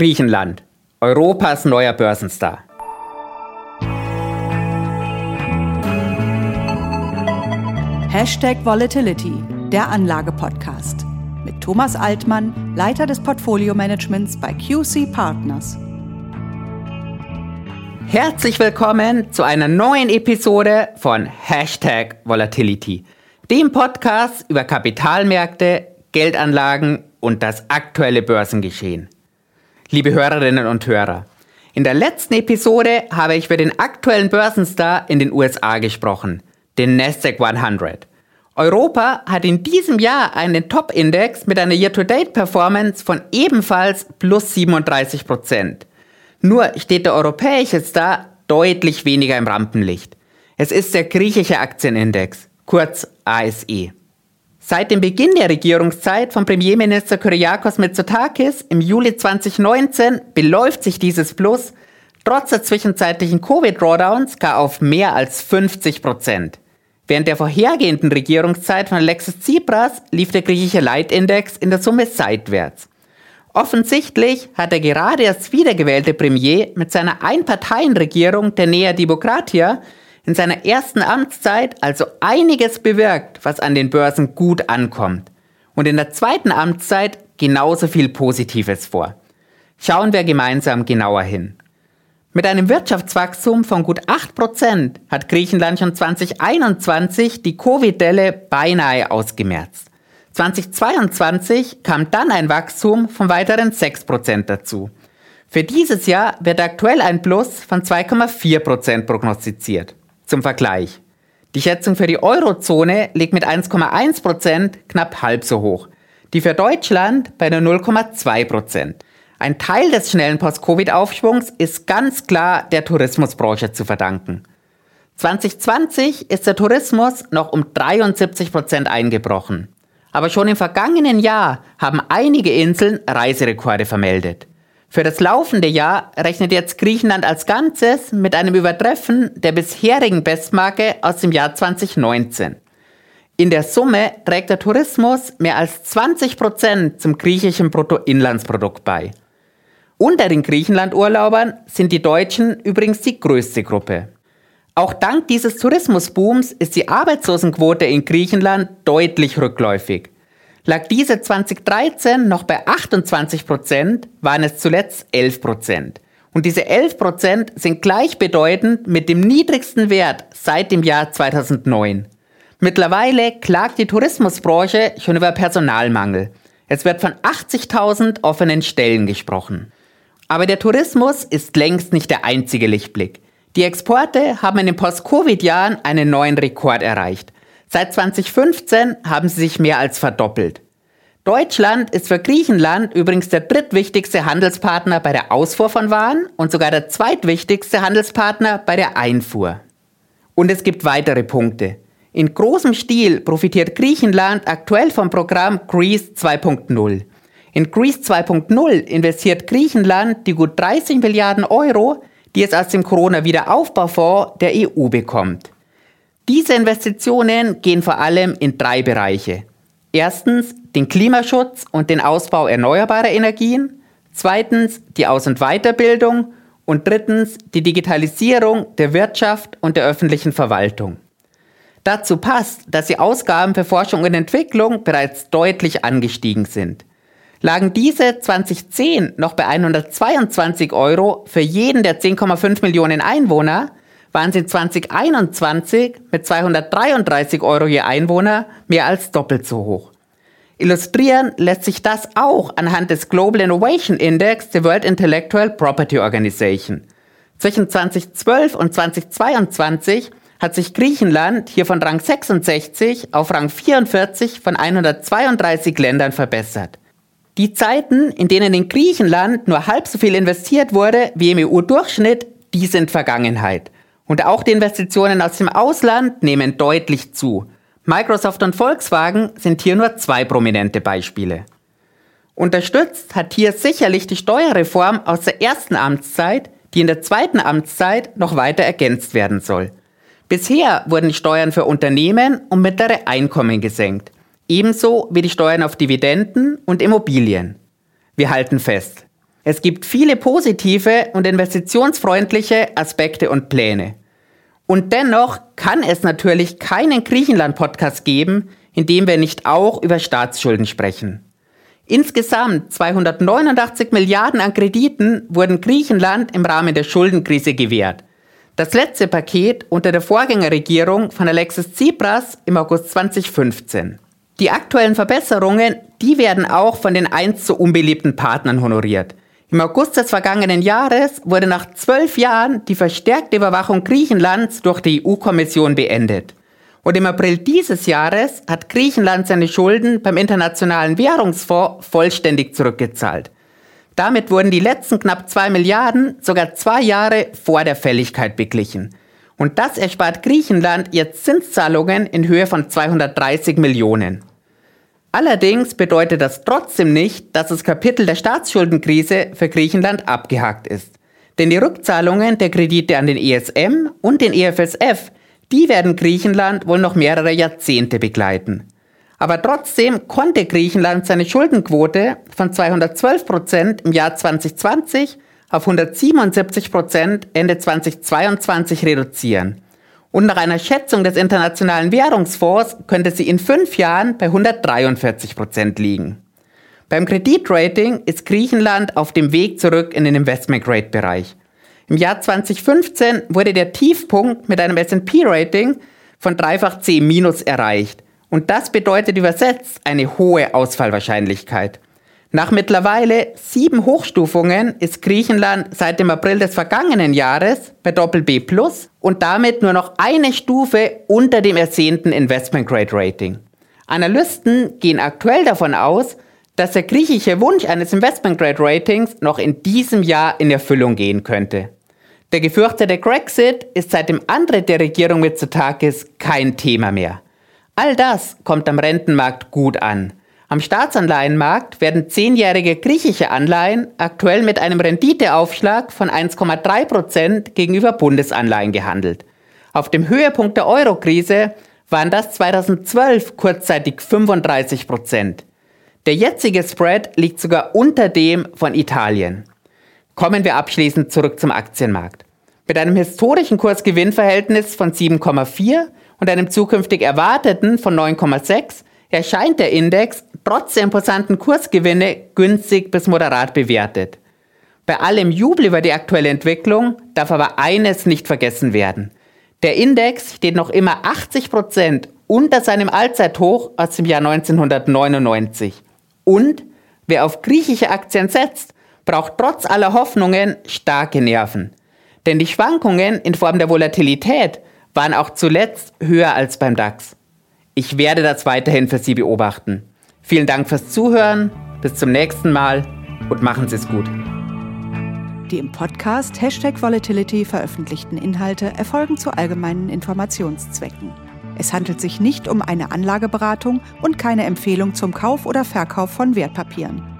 Griechenland, Europas neuer Börsenstar. Hashtag Volatility, der Anlage-Podcast. Mit Thomas Altmann, Leiter des Portfolio-Managements bei QC Partners. Herzlich willkommen zu einer neuen Episode von Hashtag Volatility, dem Podcast über Kapitalmärkte, Geldanlagen und das aktuelle Börsengeschehen. Liebe Hörerinnen und Hörer, in der letzten Episode habe ich über den aktuellen Börsenstar in den USA gesprochen, den Nasdaq 100. Europa hat in diesem Jahr einen Top-Index mit einer Year-to-Date-Performance von ebenfalls plus 37 Prozent. Nur steht der europäische Star deutlich weniger im Rampenlicht. Es ist der griechische Aktienindex, kurz ASE. Seit dem Beginn der Regierungszeit von Premierminister Kyriakos Mitsotakis im Juli 2019 beläuft sich dieses Plus trotz der zwischenzeitlichen Covid-Drawdowns gar auf mehr als 50 Prozent. Während der vorhergehenden Regierungszeit von Alexis Tsipras lief der griechische Leitindex in der Summe seitwärts. Offensichtlich hat der gerade erst wiedergewählte Premier mit seiner Einparteienregierung der Nea Demokratia in seiner ersten Amtszeit also einiges bewirkt, was an den Börsen gut ankommt. Und in der zweiten Amtszeit genauso viel Positives vor. Schauen wir gemeinsam genauer hin. Mit einem Wirtschaftswachstum von gut 8% hat Griechenland schon 2021 die Covid-Delle beinahe ausgemerzt. 2022 kam dann ein Wachstum von weiteren 6% dazu. Für dieses Jahr wird aktuell ein Plus von 2,4% prognostiziert. Zum Vergleich. Die Schätzung für die Eurozone liegt mit 1,1% knapp halb so hoch. Die für Deutschland bei nur 0,2%. Ein Teil des schnellen Post-Covid-Aufschwungs ist ganz klar der Tourismusbranche zu verdanken. 2020 ist der Tourismus noch um 73% eingebrochen. Aber schon im vergangenen Jahr haben einige Inseln Reiserekorde vermeldet. Für das laufende Jahr rechnet jetzt Griechenland als Ganzes mit einem Übertreffen der bisherigen Bestmarke aus dem Jahr 2019. In der Summe trägt der Tourismus mehr als 20 Prozent zum griechischen Bruttoinlandsprodukt bei. Unter den Griechenland-Urlaubern sind die Deutschen übrigens die größte Gruppe. Auch dank dieses Tourismusbooms ist die Arbeitslosenquote in Griechenland deutlich rückläufig. Lag diese 2013 noch bei 28 Prozent, waren es zuletzt 11 Prozent. Und diese 11 Prozent sind gleichbedeutend mit dem niedrigsten Wert seit dem Jahr 2009. Mittlerweile klagt die Tourismusbranche schon über Personalmangel. Es wird von 80.000 offenen Stellen gesprochen. Aber der Tourismus ist längst nicht der einzige Lichtblick. Die Exporte haben in den Post-Covid-Jahren einen neuen Rekord erreicht. Seit 2015 haben sie sich mehr als verdoppelt. Deutschland ist für Griechenland übrigens der drittwichtigste Handelspartner bei der Ausfuhr von Waren und sogar der zweitwichtigste Handelspartner bei der Einfuhr. Und es gibt weitere Punkte. In großem Stil profitiert Griechenland aktuell vom Programm Greece 2.0. In Greece 2.0 investiert Griechenland die gut 30 Milliarden Euro, die es aus dem Corona-Wiederaufbaufonds der EU bekommt. Diese Investitionen gehen vor allem in drei Bereiche. Erstens den Klimaschutz und den Ausbau erneuerbarer Energien, zweitens die Aus- und Weiterbildung und drittens die Digitalisierung der Wirtschaft und der öffentlichen Verwaltung. Dazu passt, dass die Ausgaben für Forschung und Entwicklung bereits deutlich angestiegen sind. Lagen diese 2010 noch bei 122 Euro für jeden der 10,5 Millionen Einwohner, waren sie 2021 mit 233 Euro je Einwohner mehr als doppelt so hoch. Illustrieren lässt sich das auch anhand des Global Innovation Index der World Intellectual Property Organization. Zwischen 2012 und 2022 hat sich Griechenland hier von Rang 66 auf Rang 44 von 132 Ländern verbessert. Die Zeiten, in denen in Griechenland nur halb so viel investiert wurde wie im EU-Durchschnitt, die sind Vergangenheit. Und auch die Investitionen aus dem Ausland nehmen deutlich zu. Microsoft und Volkswagen sind hier nur zwei prominente Beispiele. Unterstützt hat hier sicherlich die Steuerreform aus der ersten Amtszeit, die in der zweiten Amtszeit noch weiter ergänzt werden soll. Bisher wurden die Steuern für Unternehmen und mittlere Einkommen gesenkt, ebenso wie die Steuern auf Dividenden und Immobilien. Wir halten fest, Es gibt viele positive und investitionsfreundliche Aspekte und Pläne. Und dennoch kann es natürlich keinen Griechenland-Podcast geben, in dem wir nicht auch über Staatsschulden sprechen. Insgesamt 289 Milliarden an Krediten wurden Griechenland im Rahmen der Schuldenkrise gewährt. Das letzte Paket unter der Vorgängerregierung von Alexis Tsipras im August 2015. Die aktuellen Verbesserungen, die werden auch von den einst so unbeliebten Partnern honoriert. Im August des vergangenen Jahres wurde nach zwölf Jahren die verstärkte Überwachung Griechenlands durch die EU-Kommission beendet. Und im April dieses Jahres hat Griechenland seine Schulden beim Internationalen Währungsfonds vollständig zurückgezahlt. Damit wurden die letzten knapp zwei Milliarden sogar zwei Jahre vor der Fälligkeit beglichen. Und das erspart Griechenland jetzt Zinszahlungen in Höhe von 230 Millionen. Allerdings bedeutet das trotzdem nicht, dass das Kapitel der Staatsschuldenkrise für Griechenland abgehakt ist. Denn die Rückzahlungen der Kredite an den ESM und den EFSF, die werden Griechenland wohl noch mehrere Jahrzehnte begleiten. Aber trotzdem konnte Griechenland seine Schuldenquote von 212 Prozent im Jahr 2020 auf 177 Prozent Ende 2022 reduzieren. Und nach einer Schätzung des Internationalen Währungsfonds könnte sie in fünf Jahren bei 143 Prozent liegen. Beim Kreditrating ist Griechenland auf dem Weg zurück in den Investment-Grade-Bereich. Im Jahr 2015 wurde der Tiefpunkt mit einem S&P-Rating von dreifach C- erreicht. Und das bedeutet übersetzt eine hohe Ausfallwahrscheinlichkeit. Nach mittlerweile sieben Hochstufungen ist Griechenland seit dem April des vergangenen Jahres bei Doppel B Plus und damit nur noch eine Stufe unter dem ersehnten Investment Grade Rating. Analysten gehen aktuell davon aus, dass der griechische Wunsch eines Investment Grade Ratings noch in diesem Jahr in Erfüllung gehen könnte. Der gefürchtete Brexit ist seit dem Antritt der Regierung mit Zutakis kein Thema mehr. All das kommt am Rentenmarkt gut an. Am Staatsanleihenmarkt werden zehnjährige griechische Anleihen aktuell mit einem Renditeaufschlag von 1,3 Prozent gegenüber Bundesanleihen gehandelt. Auf dem Höhepunkt der Eurokrise waren das 2012 kurzzeitig 35 Prozent. Der jetzige Spread liegt sogar unter dem von Italien. Kommen wir abschließend zurück zum Aktienmarkt. Mit einem historischen Kursgewinnverhältnis von 7,4 und einem zukünftig erwarteten von 9,6 erscheint der Index trotz der imposanten Kursgewinne günstig bis moderat bewertet. Bei allem Jubel über die aktuelle Entwicklung darf aber eines nicht vergessen werden. Der Index steht noch immer 80 Prozent unter seinem Allzeithoch aus dem Jahr 1999. Und wer auf griechische Aktien setzt, braucht trotz aller Hoffnungen starke Nerven. Denn die Schwankungen in Form der Volatilität waren auch zuletzt höher als beim DAX. Ich werde das weiterhin für Sie beobachten. Vielen Dank fürs Zuhören, bis zum nächsten Mal und machen Sie es gut. Die im Podcast Hashtag Volatility veröffentlichten Inhalte erfolgen zu allgemeinen Informationszwecken. Es handelt sich nicht um eine Anlageberatung und keine Empfehlung zum Kauf oder Verkauf von Wertpapieren.